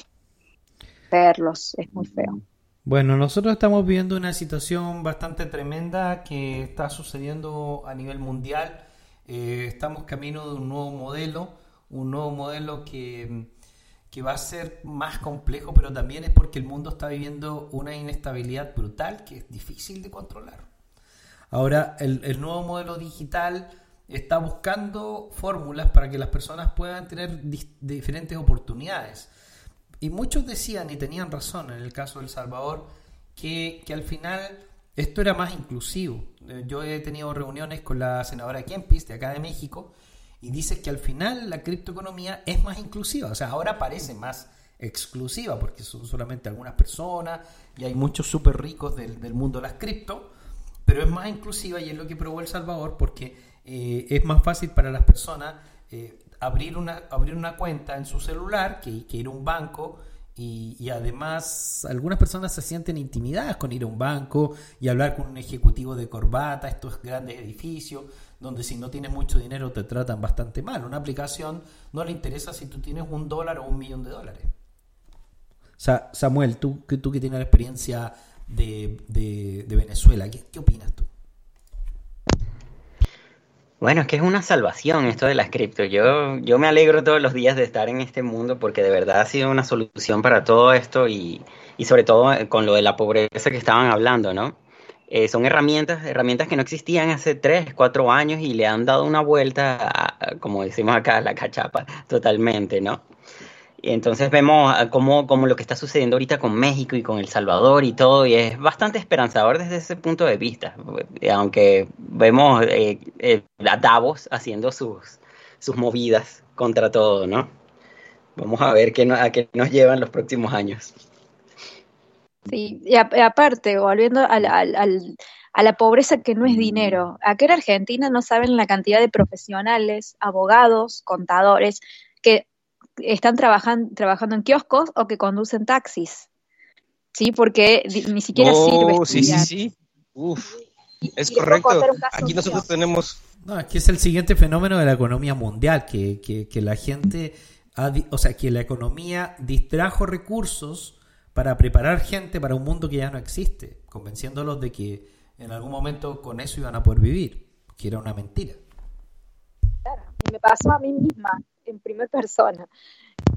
verlos, es muy feo. Bueno, nosotros estamos viendo una situación bastante tremenda que está sucediendo a nivel mundial. Eh, estamos camino de un nuevo modelo, un nuevo modelo que, que va a ser más complejo, pero también es porque el mundo está viviendo una inestabilidad brutal que es difícil de controlar. Ahora, el, el nuevo modelo digital está buscando fórmulas para que las personas puedan tener diferentes oportunidades. Y muchos decían, y tenían razón en el caso de El Salvador, que, que al final esto era más inclusivo. Eh, Yo he tenido reuniones con la senadora Kempis de acá de México y dice que al final la criptoeconomía es más inclusiva. O sea, ahora parece más exclusiva porque son solamente algunas personas y hay muchos súper ricos del, del mundo de las cripto, pero es más inclusiva y es lo que probó El Salvador porque eh, es más fácil para las personas eh, abrir, una, abrir una cuenta en su celular que, ir a un banco y, además algunas personas se sienten intimidadas con ir a un banco y hablar con un ejecutivo de corbata, estos grandes edificios donde si no tienes mucho dinero te tratan bastante mal. Una aplicación no le interesa si tú tienes un dólar o un millón de dólares. Sa- Samuel, tú, tú que tienes la experiencia de, de- de Venezuela, ¿qué, qué opinas tú? Bueno, es que es una salvación esto de las cripto. Yo, yo me alegro todos los días de estar en este mundo porque de verdad ha sido una solución para todo esto y, y sobre todo eh, con lo de la pobreza que estaban hablando, ¿no? Eh, son herramientas, herramientas que no existían hace tres, cuatro años y le han dado una vuelta, a, como decimos acá, a la cachapa totalmente, ¿no? Entonces vemos ah, cómo, cómo lo que está sucediendo ahorita con México y con El Salvador y todo, y es bastante esperanzador desde ese punto de vista, aunque vemos eh, eh, a Davos haciendo sus, sus movidas contra todo, ¿no? Vamos a ver qué a qué nos llevan los próximos años. Sí, y aparte, volviendo al- al- al- a la pobreza que no es dinero, acá en Argentina no saben la cantidad de profesionales, abogados, contadores, que están trabajan- trabajando en kioscos o que conducen taxis, ¿sí? Porque ni siquiera sirve Oh, sí, sí, estudiar. sí. Uf, es y correcto. Aquí mío. nosotros tenemos No, es que es el siguiente fenómeno de la economía mundial, que, que- que la gente, ha o sea, que la economía distrajo recursos para preparar gente para un mundo que ya no existe, convenciéndolos de que en algún momento con eso iban a poder vivir, que era una mentira. Claro, y me pasó a mí misma en primera persona.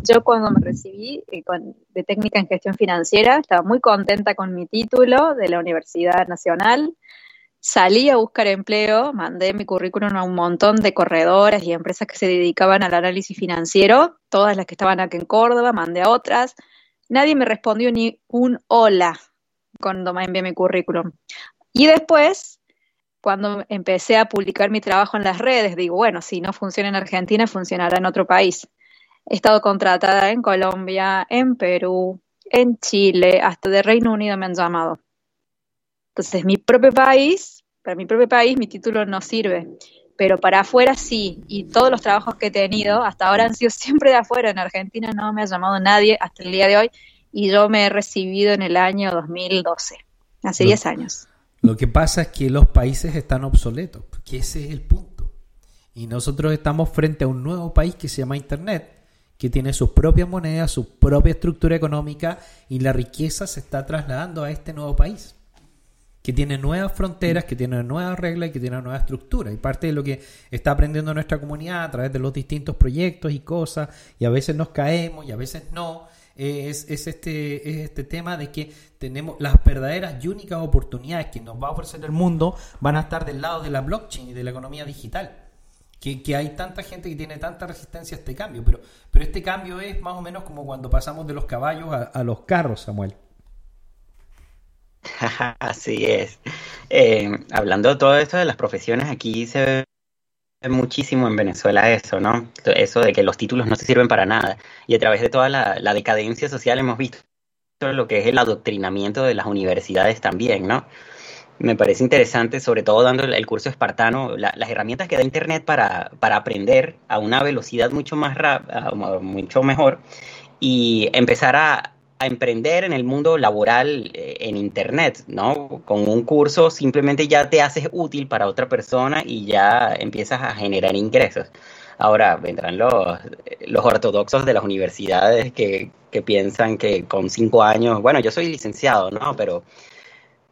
Yo cuando me recibí eh, de técnica en gestión financiera, estaba muy contenta con mi título de la Universidad Nacional. Salí a buscar empleo, mandé mi currículum a un montón de corredoras y empresas que se dedicaban al análisis financiero, todas las que estaban aquí en Córdoba, mandé a otras. Nadie me respondió ni un hola cuando me envié mi currículum. Y después, cuando empecé a publicar mi trabajo en las redes, digo, bueno, si no funciona en Argentina, funcionará en otro país. He estado contratada en Colombia, en Perú, en Chile, hasta de Reino Unido me han llamado. Entonces, mi propio país, para mi propio país, mi título no sirve. pero para afuera sí, y todos los trabajos que he tenido hasta ahora han sido siempre de afuera, en Argentina no me ha llamado nadie hasta el día de hoy, y yo me he recibido en el año 2012, hace Lo- 10 años. Lo que pasa es que los países están obsoletos, que ese es el punto. Y nosotros estamos frente a un nuevo país que se llama Internet, que tiene sus propias monedas, su propia estructura económica y la riqueza se está trasladando a este nuevo país, que tiene nuevas fronteras, que tiene nuevas reglas y que tiene una nueva estructura. Y parte de lo que está aprendiendo nuestra comunidad a través de los distintos proyectos y cosas, y a veces nos caemos y a veces no, es, es este, es este tema de que tenemos las verdaderas y únicas oportunidades que nos va a ofrecer el mundo van a estar del lado de la blockchain y de la economía digital. Que, que hay tanta gente que tiene tanta resistencia a este cambio, pero, pero este cambio es más o menos como cuando pasamos de los caballos a, a los carros, Samuel. Así es. Eh, hablando de todo esto de las profesiones, aquí se muchísimo en Venezuela eso, ¿no? Eso de que los títulos no se sirven para nada. Y a través de toda la, decadencia social hemos visto lo que es el adoctrinamiento de las universidades también, ¿no? Me parece interesante, sobre todo dando el curso espartano, la- las herramientas que da Internet para, para aprender a una velocidad mucho más rápida, mucho mejor, y empezar a, a emprender en el mundo laboral eh, en Internet, ¿no? Con un curso simplemente ya te haces útil para otra persona y ya empiezas a generar ingresos. Ahora vendrán los, los ortodoxos de las universidades que, que piensan que con cinco años, bueno, yo soy licenciado, ¿no? Pero,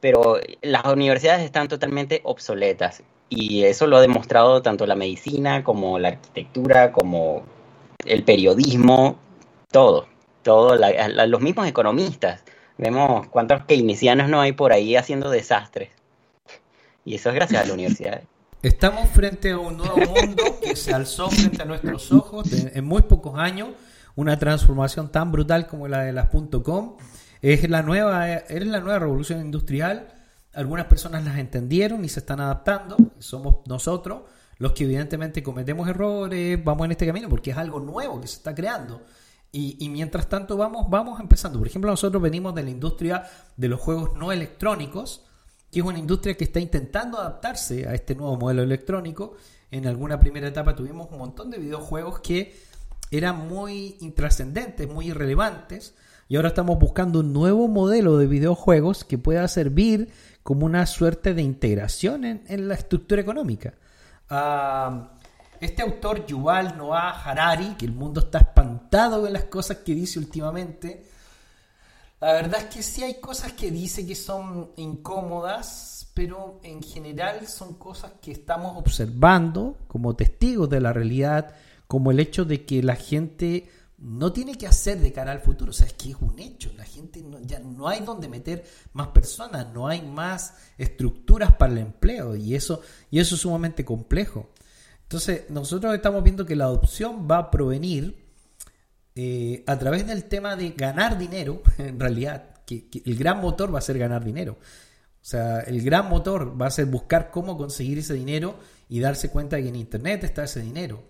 pero las universidades están totalmente obsoletas y eso lo ha demostrado tanto la medicina como la arquitectura, como el periodismo, todo, todo, la- la- los mismos economistas. Vemos cuántos keynesianos no hay por ahí haciendo desastres. Y eso es gracias a la universidad. Estamos frente a un nuevo mundo que se alzó frente a nuestros ojos en muy pocos años, una transformación tan brutal como la de las .com. Es la nueva, es la nueva revolución industrial. Algunas personas las entendieron y se están adaptando. Somos nosotros los que evidentemente cometemos errores, vamos en este camino porque es algo nuevo que se está creando. Y, mientras tanto vamos, vamos empezando. Por ejemplo, nosotros venimos de la industria de los juegos no electrónicos, que es una industria que está intentando adaptarse a este nuevo modelo electrónico. En alguna primera etapa tuvimos un montón de videojuegos que eran muy intrascendentes, muy irrelevantes, y ahora estamos buscando un nuevo modelo de videojuegos que pueda servir como una suerte de integración en, en la estructura económica. Ah, este autor, Yuval Noah Harari, que el mundo está espantado de las cosas que dice últimamente, la verdad es que sí hay cosas que dice que son incómodas, pero en general son cosas que estamos observando como testigos de la realidad, como el hecho de que la gente no tiene que hacer de cara al futuro, o sea, es que es un hecho, la gente no, ya no hay donde meter más personas, no hay más estructuras para el empleo y eso, y eso es sumamente complejo. Entonces, nosotros estamos viendo que la adopción va a provenir eh, a través del tema de ganar dinero, en realidad, que, el gran motor va a ser ganar dinero. O sea, el gran motor va a ser buscar cómo conseguir ese dinero y darse cuenta que en Internet está ese dinero.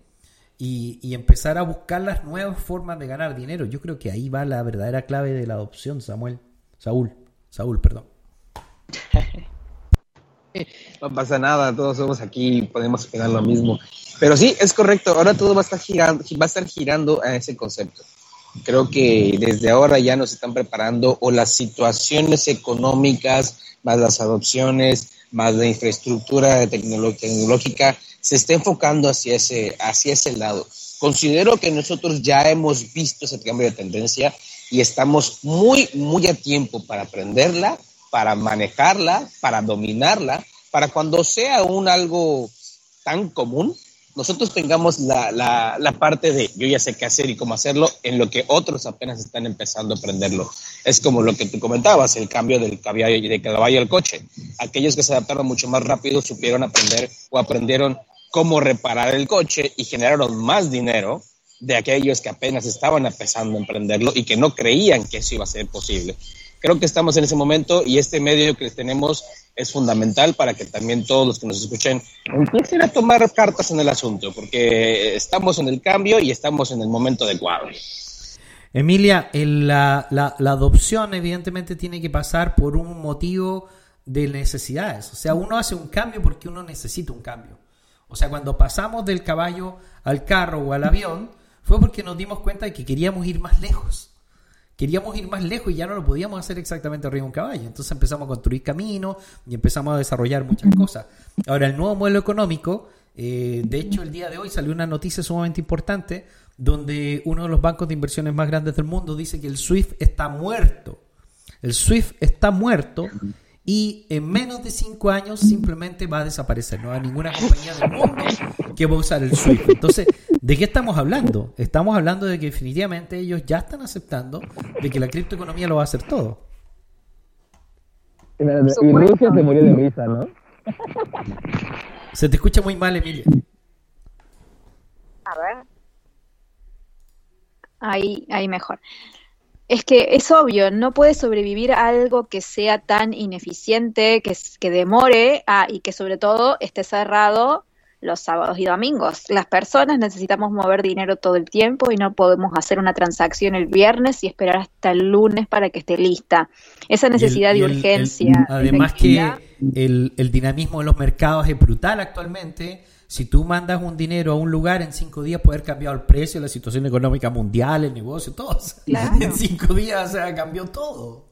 Y empezar a buscar las nuevas formas de ganar dinero. Yo creo que ahí va la verdadera clave de la adopción, Samuel. Saúl. Saúl, perdón. No pasa nada, todos somos aquí, podemos opinar lo mismo. Pero sí, es correcto, ahora todo va a estar girando, va a estar girando a ese concepto. Creo que desde ahora ya nos están preparando o las situaciones económicas, más las adopciones, más la infraestructura tecnológica, se está enfocando hacia ese, hacia ese lado. Considero que nosotros ya hemos visto ese cambio de tendencia y estamos muy, muy a tiempo para aprenderla, para manejarla, para dominarla, para cuando sea un algo tan común, nosotros tengamos la, la, la parte de yo ya sé qué hacer y cómo hacerlo, en lo que otros apenas están empezando a aprenderlo. Es como lo que tú comentabas, el cambio del caballo, del caballo al coche. Aquellos que se adaptaron mucho más rápido supieron aprender o aprendieron cómo reparar el coche y generaron más dinero de aquellos que apenas estaban empezando a emprenderlo y que no creían que eso iba a ser posible. Creo que estamos en ese momento y este medio que tenemos es fundamental para que también todos los que nos escuchen empiecen a tomar cartas en el asunto, porque estamos en el cambio y estamos en el momento adecuado. Emilia, la, la- la adopción evidentemente tiene que pasar por un motivo de necesidades. O sea, uno hace un cambio porque uno necesita un cambio. O sea, cuando pasamos del caballo al carro o al avión, fue porque nos dimos cuenta de que queríamos ir más lejos. Queríamos ir más lejos y ya no lo podíamos hacer exactamente arriba de un caballo. Entonces empezamos a construir caminos y empezamos a desarrollar muchas cosas. Ahora, el nuevo modelo económico, eh, de hecho, el día de hoy salió una noticia sumamente importante donde uno de los bancos de inversiones más grandes del mundo dice que el SWIFT está muerto. El SWIFT está muerto y en menos de cinco años simplemente va a desaparecer. No hay ninguna compañía del mundo que va a usar el SWIFT. Entonces, ¿de qué estamos hablando? Estamos hablando de que definitivamente ellos ya están aceptando de que la criptoeconomía lo va a hacer todo. Y Rusia se murió de risa, ¿no? Se te escucha muy mal, Emilia. A ver. Ahí, ahí mejor. Es que es obvio, no puede sobrevivir algo que sea tan ineficiente, que, que demore ah, y que sobre todo esté cerrado los sábados y domingos. Las personas necesitamos mover dinero todo el tiempo y no podemos hacer una transacción el viernes y esperar hasta el lunes para que esté lista. Esa necesidad el- de el- urgencia. el- además que el dinamismo de los mercados es brutal actualmente. Si tú mandas un dinero a un lugar, en cinco días puede haber cambiado el precio, la situación económica mundial, el negocio, todo. Claro. En cinco días o sea, cambió todo.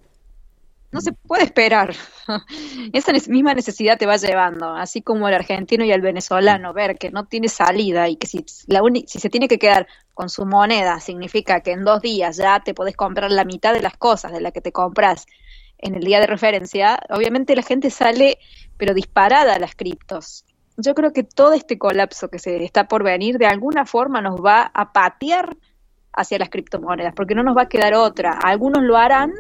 No se puede esperar. Esa misma necesidad te va llevando, así como el argentino y el venezolano, ver que no tiene salida y que si, la si se tiene que quedar con su moneda, significa que en dos días ya te podés comprar la mitad de las cosas de las que te compras en el día de referencia, obviamente la gente sale, pero disparada a las criptos. Yo creo que todo este colapso que se está por venir de alguna forma nos va a patear hacia las criptomonedas, porque no nos va a quedar otra. Algunos lo harán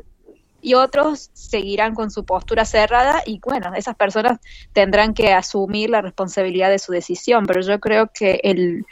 y otros seguirán con su postura cerrada y bueno, esas personas tendrán que asumir la responsabilidad de su decisión, pero yo creo que el,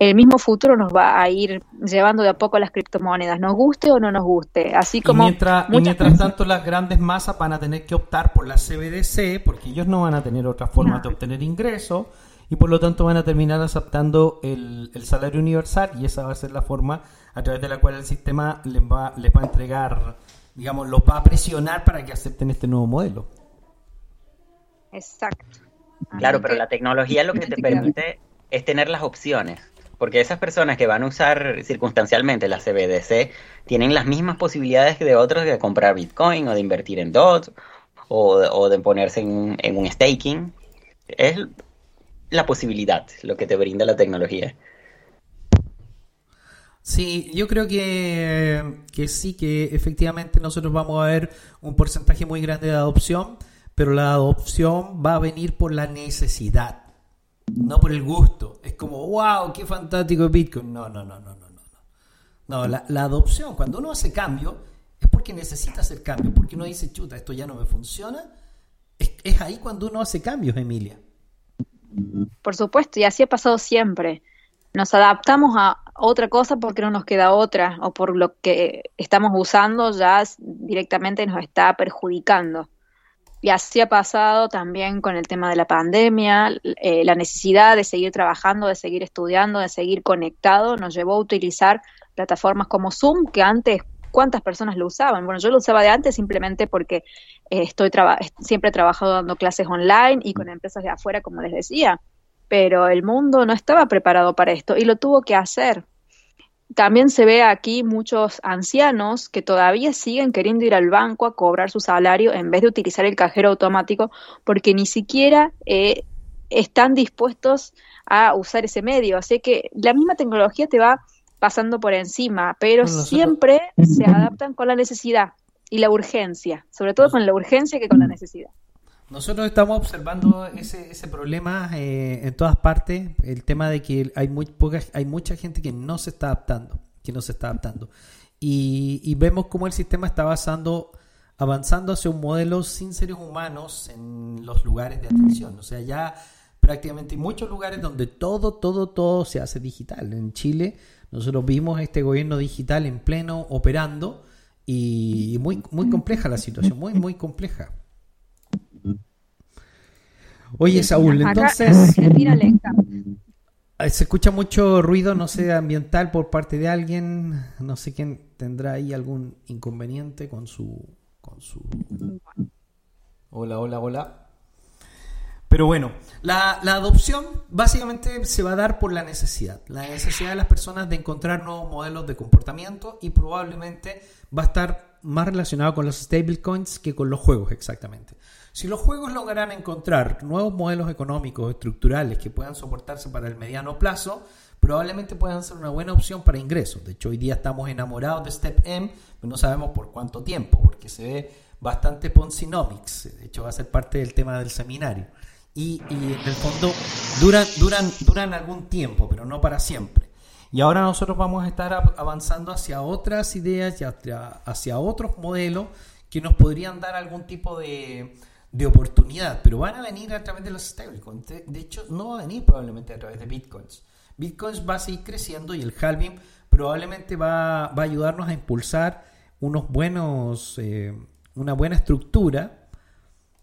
el mismo futuro nos va a ir llevando de a poco a las criptomonedas, nos guste o no nos guste, así como y mientras, y muchas mientras tanto las grandes masas van a tener que optar por la CBDC porque ellos no van a tener otra forma de obtener ingresos y por lo tanto van a terminar aceptando el, el salario universal y esa va a ser la forma a través de la cual el sistema les va, les va a entregar, digamos, los va a presionar para que acepten este nuevo modelo. Exacto. Claro, pero la tecnología lo que te permite es tener las opciones. Porque esas personas que van a usar circunstancialmente la CBDC tienen las mismas posibilidades que de otros de comprar Bitcoin o de invertir en DOT o, de- ponerse en, en un staking. Es la posibilidad lo que te brinda la tecnología. Sí, yo creo que, que sí, que efectivamente nosotros vamos a ver un porcentaje muy grande de adopción, pero la adopción va a venir por la necesidad, no por el gusto. Es como, wow, qué fantástico Bitcoin. No, no, no, no, no, no. No, la, la adopción, cuando uno hace cambio, es porque necesita hacer cambio, porque uno dice, chuta, esto ya no me funciona. Es, es ahí cuando uno hace cambios, Emilia. Por supuesto, y así ha pasado siempre. Nos adaptamos a otra cosa porque no nos queda otra, o por lo que estamos usando ya directamente nos está perjudicando. Y así ha pasado también con el tema de la pandemia, eh, la necesidad de seguir trabajando, de seguir estudiando, de seguir conectado, nos llevó a utilizar plataformas como Zoom, que antes, ¿cuántas personas lo usaban? Bueno, yo lo usaba de antes simplemente porque eh, estoy traba- siempre he trabajado dando clases online y con empresas de afuera, como les decía pero el mundo no estaba preparado para esto y lo tuvo que hacer. También se ve aquí muchos ancianos que todavía siguen queriendo ir al banco a cobrar su salario en vez de utilizar el cajero automático porque ni siquiera eh, están dispuestos a usar ese medio. Así que la misma tecnología te va pasando por encima, pero Bueno, nosotros- siempre se adaptan con la necesidad y la urgencia, sobre todo con la urgencia que con la necesidad. Nosotros estamos observando ese, ese problema eh, en todas partes, el tema de que hay muy poca, hay mucha gente que no se está adaptando, que no se está adaptando. Y, y vemos cómo el sistema está avanzando, avanzando hacia un modelo sin seres humanos en los lugares de atención. O sea, ya prácticamente hay muchos lugares donde todo, todo, todo se hace digital. En Chile nosotros vimos este gobierno digital en pleno operando y muy, muy compleja la situación, muy, muy compleja. Oye, Saúl, entonces eh, se escucha mucho ruido, no sé, ambiental por parte de alguien. No sé quién tendrá ahí algún inconveniente con su. Con su... Hola, hola, hola. Pero bueno, la, la adopción básicamente se va a dar por la necesidad. La necesidad de las personas de encontrar nuevos modelos de comportamiento y probablemente va a estar más relacionado con los stablecoins que con los juegos exactamente. Si los juegos lograrán encontrar nuevos modelos económicos estructurales que puedan soportarse para el mediano plazo, probablemente puedan ser una buena opción para ingresos. De hecho, hoy día estamos enamorados de Step M, pero no sabemos por cuánto tiempo, porque se ve bastante Ponzinomics. De hecho, va a ser parte del tema del seminario. Y, y en el fondo duran, duran, duran algún tiempo, pero no para siempre. Y ahora nosotros vamos a estar avanzando hacia otras ideas y hacia, hacia otros modelos que nos podrían dar algún tipo de, de oportunidad, pero van a venir a través de los stablecoins. De, hecho, no va a venir probablemente a través de bitcoins. Bitcoins va a seguir creciendo y el halving probablemente va, va a ayudarnos a impulsar unos buenos, eh, una buena estructura,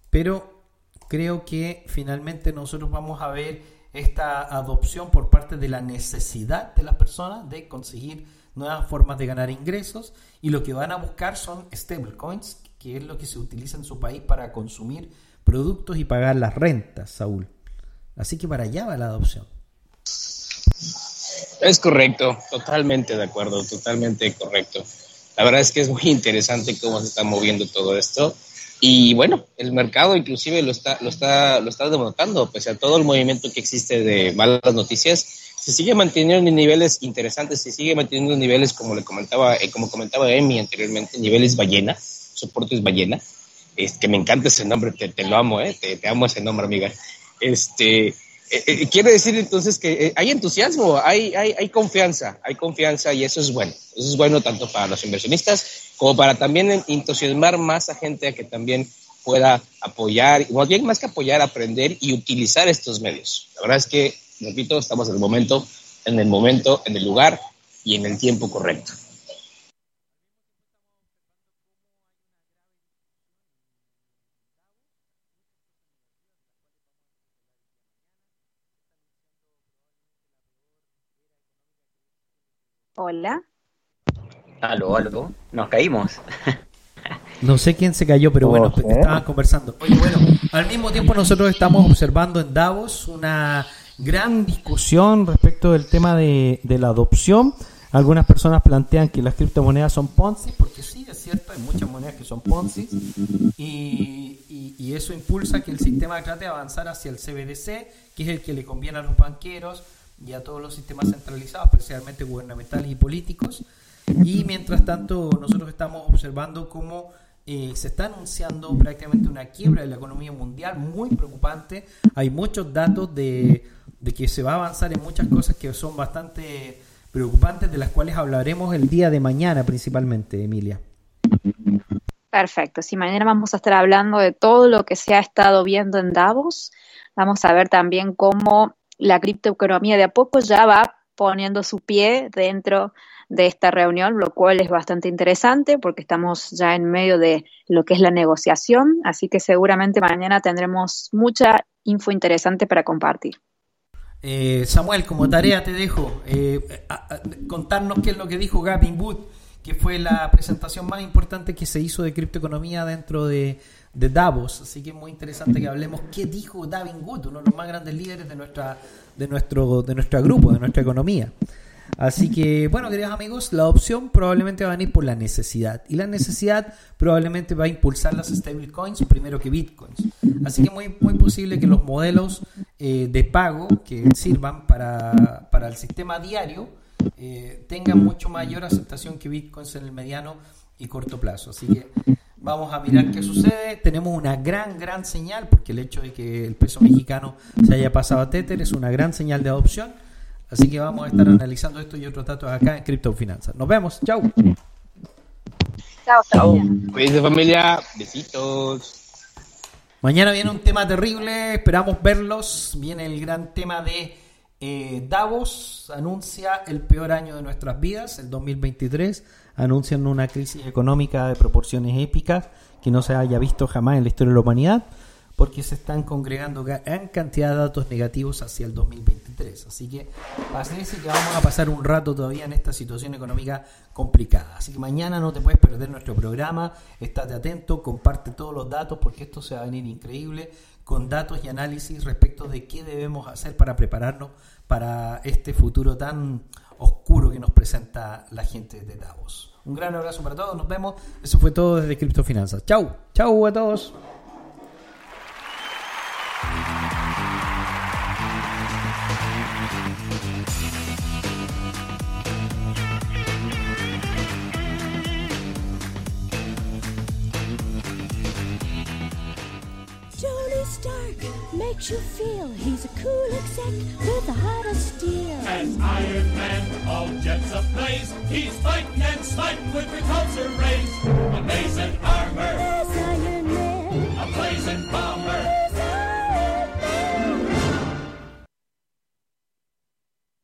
pero creo que finalmente nosotros vamos a ver esta adopción por parte de la necesidad de las personas de conseguir nuevas formas de ganar ingresos y lo que van a buscar son stablecoins, que es lo que se utiliza en su país para consumir productos y pagar las rentas, Saúl. Así que para allá va la adopción. Es correcto, totalmente de acuerdo, totalmente correcto. La verdad es que es muy interesante cómo se está moviendo todo esto. Y bueno, el mercado inclusive lo está, lo está, lo está denotando, pese a todo el movimiento que existe de malas noticias, se sigue manteniendo en niveles interesantes, se sigue manteniendo en niveles, como le comentaba, eh, como comentaba Emi anteriormente, niveles ballena, soportes ballena, es que me encanta ese nombre, te, lo amo, eh, te, amo ese nombre, amiga. Este, eh, eh, quiere decir entonces que eh, hay entusiasmo, hay, hay, hay confianza, hay confianza y eso es bueno. Eso es bueno tanto para los inversionistas como para también entusiasmar más a gente a que también pueda apoyar, más bien más que apoyar, aprender y utilizar estos medios. La verdad es que, repito, estamos en el momento, en el momento, en el lugar y en el tiempo correcto. Hola. Aló, aló. Nos caímos. No sé quién se cayó, pero bueno, estaban conversando. Oye, bueno, al mismo tiempo nosotros estamos observando en Davos una gran discusión respecto del tema de, de la adopción. Algunas personas plantean que las criptomonedas son Ponzi, porque sí, es cierto, hay muchas monedas que son Ponzi, y, y- y eso impulsa que el sistema trate de avanzar hacia el CBDC, que es el que le conviene a los banqueros y a todos los sistemas centralizados, especialmente gubernamentales y políticos. Y mientras tanto, nosotros estamos observando cómo eh, se está anunciando prácticamente una quiebra de la economía mundial muy preocupante. Hay muchos datos de, de que se va a avanzar en muchas cosas que son bastante preocupantes, de las cuales hablaremos el día de mañana principalmente, Emilia. Perfecto. Si mañana vamos a estar hablando de todo lo que se ha estado viendo en Davos, vamos a ver también cómo la criptoeconomía de a poco ya va poniendo su pie dentro de esta reunión, lo cual es bastante interesante porque estamos ya en medio de lo que es la negociación, así que seguramente mañana tendremos mucha info interesante para compartir. Eh, Samuel, como tarea te dejo eh, contarnos qué es lo que dijo Gavin Wood, que fue la presentación más importante que se hizo de criptoeconomía dentro de, de Davos. Así que es muy interesante que hablemos qué dijo Gavin Wood, uno de los más grandes líderes de nuestra, de nuestro, de nuestro grupo, de nuestra economía. Así que, bueno, queridos amigos, la opción probablemente va a venir por la necesidad. Y la necesidad probablemente va a impulsar las stablecoins primero que bitcoins. Así que muy, muy posible que los modelos eh, de pago que sirvan para, para el sistema diario eh, tengan mucho mayor aceptación que bitcoins en el mediano y corto plazo. Así que vamos a mirar qué sucede. Tenemos una gran, gran señal, porque el hecho de que el peso mexicano se haya pasado a Tether es una gran señal de adopción. Así que vamos a estar analizando esto y otros datos acá en Criptofinanzas. Nos vemos. Chau. Chao, Chao. Cuídense familia, besitos. Mañana viene un tema terrible, esperamos verlos. Viene el gran tema de eh, Davos, anuncia el peor año de nuestras vidas, el 2023. Anuncian una crisis económica de proporciones épicas que no se haya visto jamás en la historia de la humanidad. porque se están congregando gran cantidad de datos negativos hacia el 2023. Así que parece que vamos a pasar un rato todavía en esta situación económica complicada. Así que mañana no te puedes perder nuestro programa, estate atento, comparte todos los datos porque esto se va a venir increíble con datos y análisis respecto de qué debemos hacer para prepararnos para este futuro tan oscuro que nos presenta la gente de Davos. Un gran abrazo para todos, nos vemos. Eso fue todo desde Criptofinanzas. Chau, chau a todos. makes you feel he's a cool exec with a heart of steel. An Iron Man, all jets ablaze. He's fighting and sniping with repulsor rays. Amazing armor. There's Iron Man. A blazing bomber.